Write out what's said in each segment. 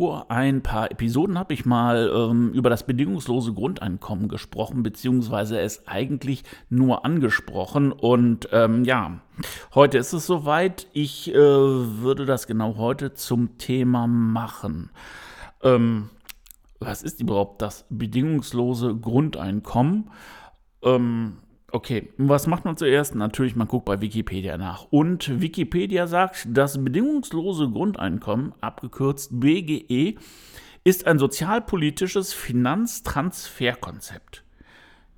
Vor ein paar Episoden habe ich mal ähm, über das bedingungslose Grundeinkommen gesprochen, beziehungsweise es eigentlich nur angesprochen. Und ähm, ja, heute ist es soweit. Ich äh, würde das genau heute zum Thema machen. Ähm, was ist überhaupt das bedingungslose Grundeinkommen? Ähm, Okay, was macht man zuerst? Natürlich, man guckt bei Wikipedia nach. Und Wikipedia sagt, das bedingungslose Grundeinkommen, abgekürzt BGE, ist ein sozialpolitisches Finanztransferkonzept.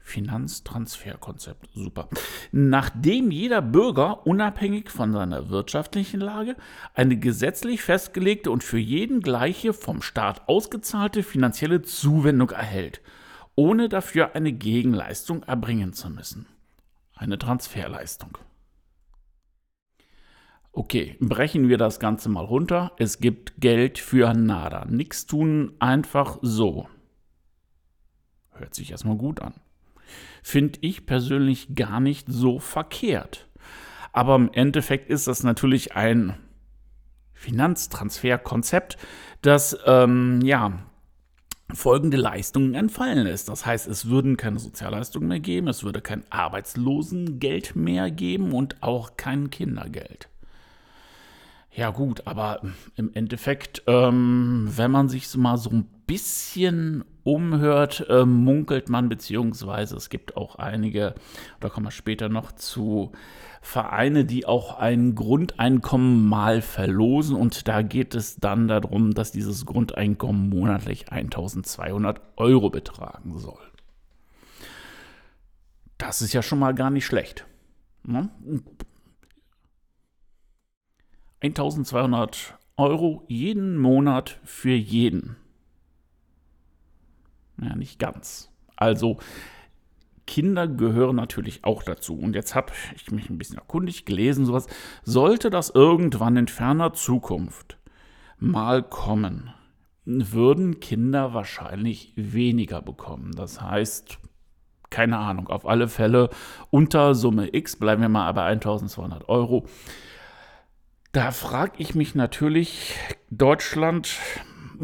Finanztransferkonzept, super. Nachdem jeder Bürger unabhängig von seiner wirtschaftlichen Lage eine gesetzlich festgelegte und für jeden gleiche vom Staat ausgezahlte finanzielle Zuwendung erhält – ohne dafür eine Gegenleistung erbringen zu müssen. Eine Transferleistung. Okay, brechen wir das Ganze mal runter. Es gibt Geld für nada. Nichts tun, einfach so. Hört sich erstmal gut an. Finde ich persönlich gar nicht so verkehrt. Aber im Endeffekt ist das natürlich ein Finanztransferkonzept, das ähm, ja folgende Leistungen entfallen ist. Das heißt, es würden keine Sozialleistungen mehr geben, es würde kein Arbeitslosengeld mehr geben und auch kein Kindergeld. Ja gut, aber im Endeffekt, ähm, wenn man sich mal so ein bisschen umhört, äh, munkelt man, beziehungsweise es gibt auch einige, da kommen wir später noch zu, Vereine, die auch ein Grundeinkommen mal verlosen und da geht es dann darum, dass dieses Grundeinkommen monatlich 1200 Euro betragen soll. Das ist ja schon mal gar nicht schlecht. Ne? 1200 Euro jeden Monat für jeden. Ja, nicht ganz. Also Kinder gehören natürlich auch dazu. Und jetzt habe ich mich ein bisschen erkundigt, gelesen, sowas. Sollte das irgendwann in ferner Zukunft mal kommen, würden Kinder wahrscheinlich weniger bekommen. Das heißt, keine Ahnung, auf alle Fälle unter Summe X, bleiben wir mal bei 1200 Euro. Da frage ich mich natürlich, Deutschland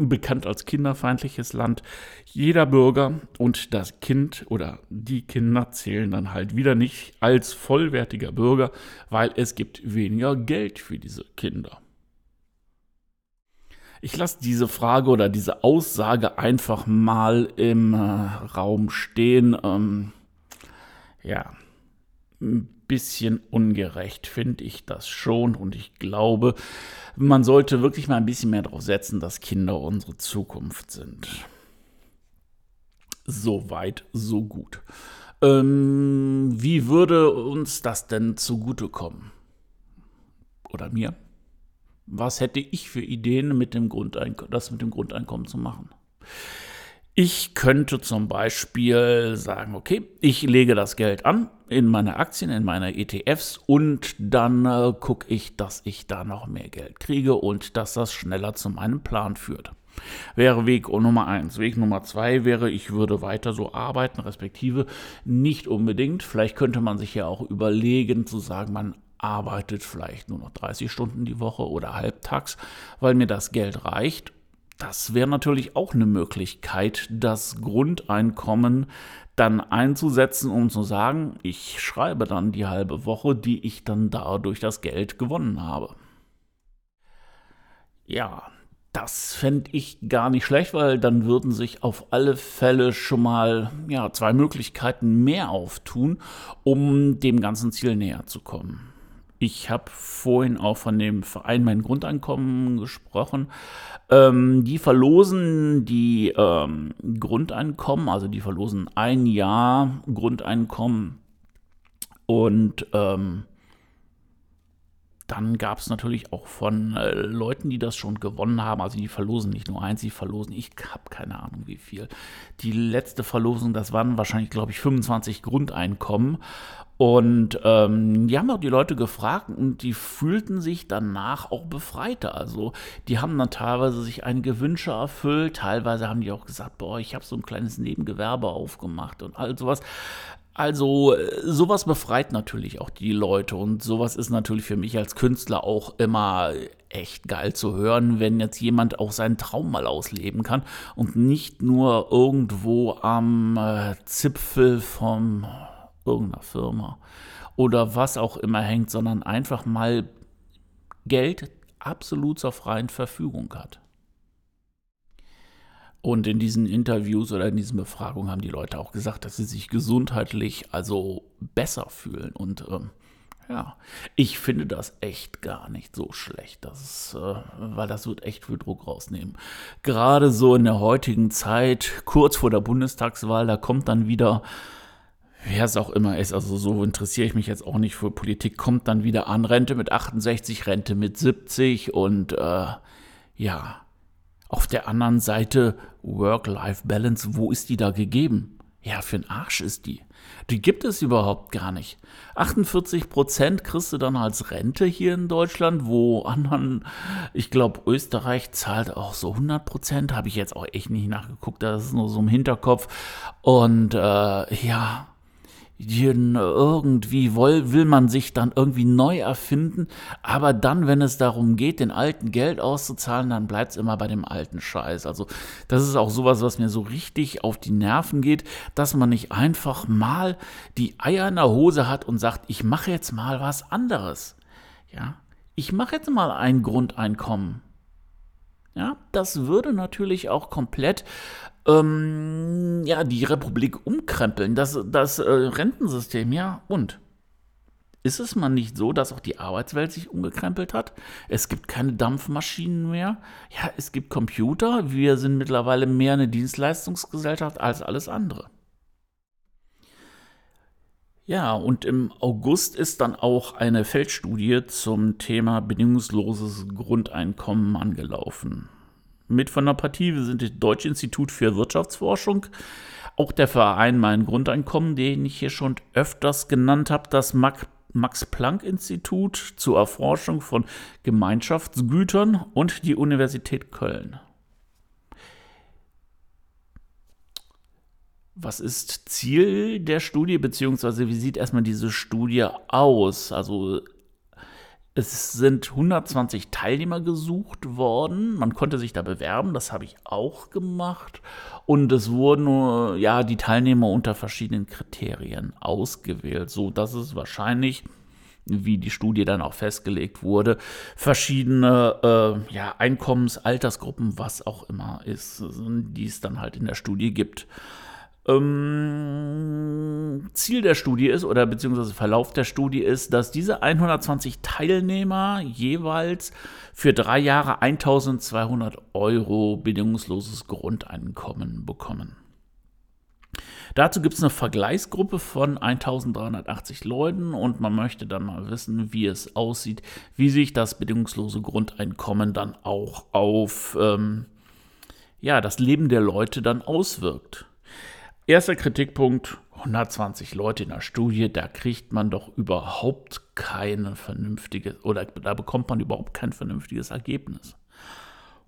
bekannt als kinderfeindliches Land. Jeder Bürger und das Kind oder die Kinder zählen dann halt wieder nicht als vollwertiger Bürger, weil es gibt weniger Geld für diese Kinder. Ich lasse diese Frage oder diese Aussage einfach mal im äh, Raum stehen. Ähm, ja, bisschen ungerecht finde ich das schon und ich glaube, man sollte wirklich mal ein bisschen mehr darauf setzen, dass Kinder unsere Zukunft sind. So weit, so gut. Ähm, wie würde uns das denn zugutekommen? Oder mir? Was hätte ich für Ideen, mit dem das mit dem Grundeinkommen zu machen? Ich könnte zum Beispiel sagen, okay, ich lege das Geld an in meine Aktien, in meine ETFs und dann äh, gucke ich, dass ich da noch mehr Geld kriege und dass das schneller zu meinem Plan führt. Wäre Weg Nummer eins. Weg Nummer zwei wäre, ich würde weiter so arbeiten, respektive nicht unbedingt. Vielleicht könnte man sich ja auch überlegen zu sagen, man arbeitet vielleicht nur noch 30 Stunden die Woche oder halbtags, weil mir das Geld reicht das wäre natürlich auch eine Möglichkeit, das Grundeinkommen dann einzusetzen, um zu sagen, ich schreibe dann die halbe Woche, die ich dann dadurch das Geld gewonnen habe. Ja, das fände ich gar nicht schlecht, weil dann würden sich auf alle Fälle schon mal ja, zwei Möglichkeiten mehr auftun, um dem ganzen Ziel näher zu kommen. Ich habe vorhin auch von dem Verein Mein Grundeinkommen gesprochen. Ähm, die verlosen die ähm, Grundeinkommen, also die verlosen ein Jahr Grundeinkommen. Und ähm, dann gab es natürlich auch von äh, Leuten, die das schon gewonnen haben, also die verlosen nicht nur eins, die verlosen, ich habe keine Ahnung wie viel. Die letzte Verlosung, das waren wahrscheinlich, glaube ich, 25 Grundeinkommen. Und ähm, die haben auch die Leute gefragt und die fühlten sich danach auch befreiter. Also die haben dann teilweise sich einige Wünsche erfüllt, teilweise haben die auch gesagt, boah, ich habe so ein kleines Nebengewerbe aufgemacht und all sowas. Also sowas befreit natürlich auch die Leute und sowas ist natürlich für mich als Künstler auch immer echt geil zu hören, wenn jetzt jemand auch seinen Traum mal ausleben kann und nicht nur irgendwo am äh, Zipfel von irgendeiner Firma oder was auch immer hängt, sondern einfach mal Geld absolut zur freien Verfügung hat. Und in diesen Interviews oder in diesen Befragungen haben die Leute auch gesagt, dass sie sich gesundheitlich also besser fühlen. Und ähm, ja, ich finde das echt gar nicht so schlecht, das, äh, weil das wird echt viel Druck rausnehmen. Gerade so in der heutigen Zeit, kurz vor der Bundestagswahl, da kommt dann wieder, wer es auch immer ist, also so interessiere ich mich jetzt auch nicht für Politik, kommt dann wieder an, Rente mit 68, Rente mit 70 und äh, ja, auf der anderen Seite Work-Life-Balance, wo ist die da gegeben? Ja, für den Arsch ist die. Die gibt es überhaupt gar nicht. 48 Prozent kriegst du dann als Rente hier in Deutschland, wo anderen, ich glaube, Österreich zahlt auch so 100 Prozent, habe ich jetzt auch echt nicht nachgeguckt, das ist nur so im Hinterkopf. Und äh, ja, irgendwie will, will man sich dann irgendwie neu erfinden, aber dann, wenn es darum geht, den alten Geld auszuzahlen, dann bleibt es immer bei dem alten Scheiß. Also das ist auch sowas, was mir so richtig auf die Nerven geht, dass man nicht einfach mal die Eier in der Hose hat und sagt, ich mache jetzt mal was anderes. Ja, ich mache jetzt mal ein Grundeinkommen. Ja, das würde natürlich auch komplett ähm, ja, die Republik umkrempeln, das, das äh, Rentensystem, ja, und? Ist es mal nicht so, dass auch die Arbeitswelt sich umgekrempelt hat? Es gibt keine Dampfmaschinen mehr. Ja, es gibt Computer. Wir sind mittlerweile mehr eine Dienstleistungsgesellschaft als alles andere. Ja, und im August ist dann auch eine Feldstudie zum Thema bedingungsloses Grundeinkommen angelaufen mit von der Partie. Sind das Deutsche Institut für Wirtschaftsforschung. Auch der Verein Mein Grundeinkommen, den ich hier schon öfters genannt habe, das Max-Planck-Institut zur Erforschung von Gemeinschaftsgütern und die Universität Köln. Was ist Ziel der Studie, beziehungsweise wie sieht erstmal diese Studie aus? Also es sind 120 Teilnehmer gesucht worden. Man konnte sich da bewerben, das habe ich auch gemacht. Und es wurden ja die Teilnehmer unter verschiedenen Kriterien ausgewählt, so dass es wahrscheinlich wie die Studie dann auch festgelegt wurde, verschiedene äh, ja, Einkommens-, Altersgruppen, was auch immer ist, die es dann halt in der Studie gibt. Ähm, Ziel der Studie ist oder beziehungsweise Verlauf der Studie ist, dass diese 120 Teilnehmer jeweils für drei Jahre 1200 Euro bedingungsloses Grundeinkommen bekommen. Dazu gibt es eine Vergleichsgruppe von 1380 Leuten und man möchte dann mal wissen, wie es aussieht, wie sich das bedingungslose Grundeinkommen dann auch auf ähm, ja, das Leben der Leute dann auswirkt. Erster Kritikpunkt, 120 Leute in der Studie, da kriegt man doch überhaupt keine vernünftige oder da bekommt man überhaupt kein vernünftiges Ergebnis.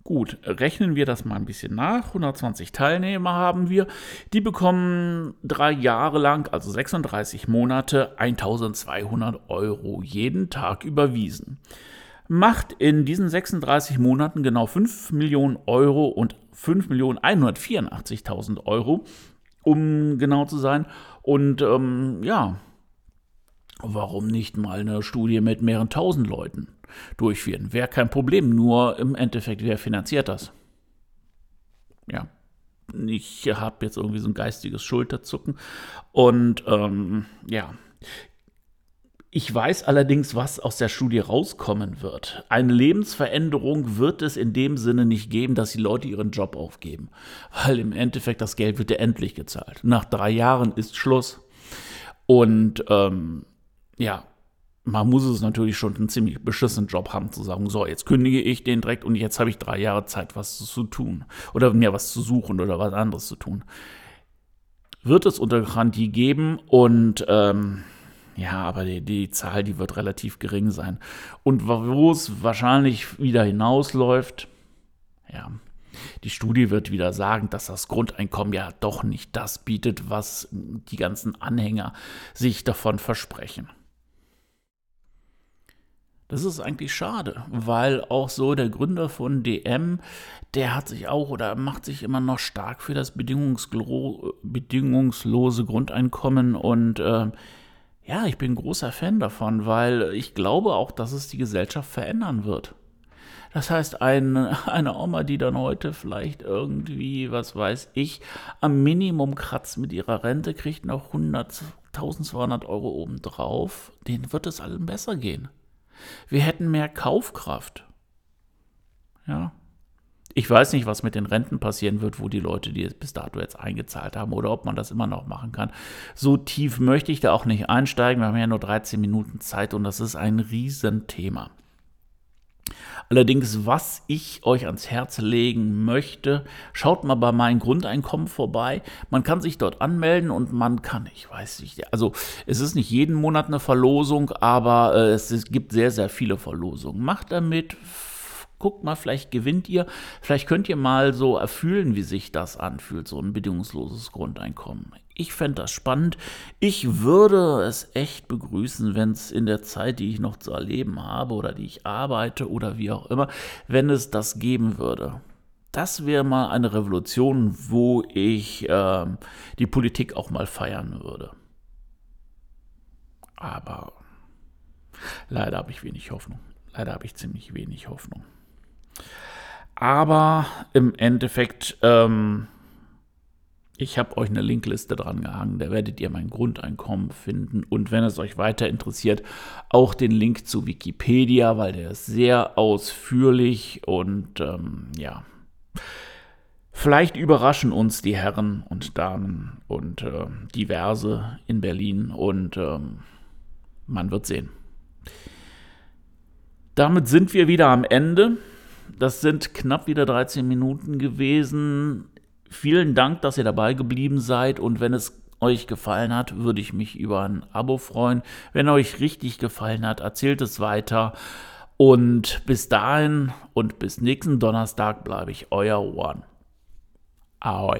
Gut, rechnen wir das mal ein bisschen nach. 120 Teilnehmer haben wir. Die bekommen drei Jahre lang, also 36 Monate, 1200 Euro jeden Tag überwiesen. Macht in diesen 36 Monaten genau 5 Millionen Euro und 5.184.000 Euro um genau zu sein. Und ähm, ja, warum nicht mal eine Studie mit mehreren tausend Leuten durchführen? Wäre kein Problem, nur im Endeffekt, wer finanziert das? Ja, ich habe jetzt irgendwie so ein geistiges Schulterzucken. Und ähm, ja, ich weiß allerdings, was aus der Studie rauskommen wird. Eine Lebensveränderung wird es in dem Sinne nicht geben, dass die Leute ihren Job aufgeben. Weil im Endeffekt das Geld wird ja endlich gezahlt. Nach drei Jahren ist Schluss. Und ähm, ja, man muss es natürlich schon einen ziemlich beschissenen Job haben, zu sagen, so, jetzt kündige ich den direkt und jetzt habe ich drei Jahre Zeit, was zu tun. Oder mir was zu suchen oder was anderes zu tun. Wird es unter Garantie geben und ähm, ja, aber die, die Zahl, die wird relativ gering sein. Und wo es wahrscheinlich wieder hinausläuft, ja, die Studie wird wieder sagen, dass das Grundeinkommen ja doch nicht das bietet, was die ganzen Anhänger sich davon versprechen. Das ist eigentlich schade, weil auch so der Gründer von DM, der hat sich auch oder macht sich immer noch stark für das bedingungslose Grundeinkommen und äh, ja, ich bin großer Fan davon, weil ich glaube auch, dass es die Gesellschaft verändern wird. Das heißt, ein, eine Oma, die dann heute vielleicht irgendwie, was weiß ich, am Minimum kratzt mit ihrer Rente, kriegt noch 100, 1200 Euro obendrauf, denen wird es allen besser gehen. Wir hätten mehr Kaufkraft. Ja. Ich weiß nicht, was mit den Renten passieren wird, wo die Leute, die es bis dato jetzt eingezahlt haben, oder ob man das immer noch machen kann. So tief möchte ich da auch nicht einsteigen. Wir haben ja nur 13 Minuten Zeit und das ist ein Riesenthema. Allerdings, was ich euch ans Herz legen möchte, schaut mal bei meinem Grundeinkommen vorbei. Man kann sich dort anmelden und man kann, ich weiß nicht, also es ist nicht jeden Monat eine Verlosung, aber äh, es, gibt sehr, sehr viele Verlosungen. Macht damit, guckt mal, vielleicht gewinnt ihr, vielleicht könnt ihr mal so erfühlen, wie sich das anfühlt, so ein bedingungsloses Grundeinkommen. Ich fände das spannend. Ich würde es echt begrüßen, wenn es in der Zeit, die ich noch zu erleben habe oder die ich arbeite oder wie auch immer, wenn es das geben würde. Das wäre mal eine Revolution, wo ich äh, die Politik auch mal feiern würde. Aber leider habe ich wenig Hoffnung. Leider habe ich ziemlich wenig Hoffnung. Aber im Endeffekt ähm, ich habe euch eine Linkliste dran gehangen, da werdet ihr mein Grundeinkommen finden und wenn es euch weiter interessiert, auch den Link zu Wikipedia, weil der ist sehr ausführlich und ähm, ja. Vielleicht überraschen uns die Herren und Damen und äh, diverse in Berlin und ähm, man wird sehen. Damit sind wir wieder am Ende. Das sind knapp wieder 13 Minuten gewesen. Vielen Dank, dass ihr dabei geblieben seid und wenn es euch gefallen hat, würde ich mich über ein Abo freuen. Wenn euch richtig gefallen hat, erzählt es weiter. Und bis dahin und bis nächsten Donnerstag bleibe ich euer One. Ahoi.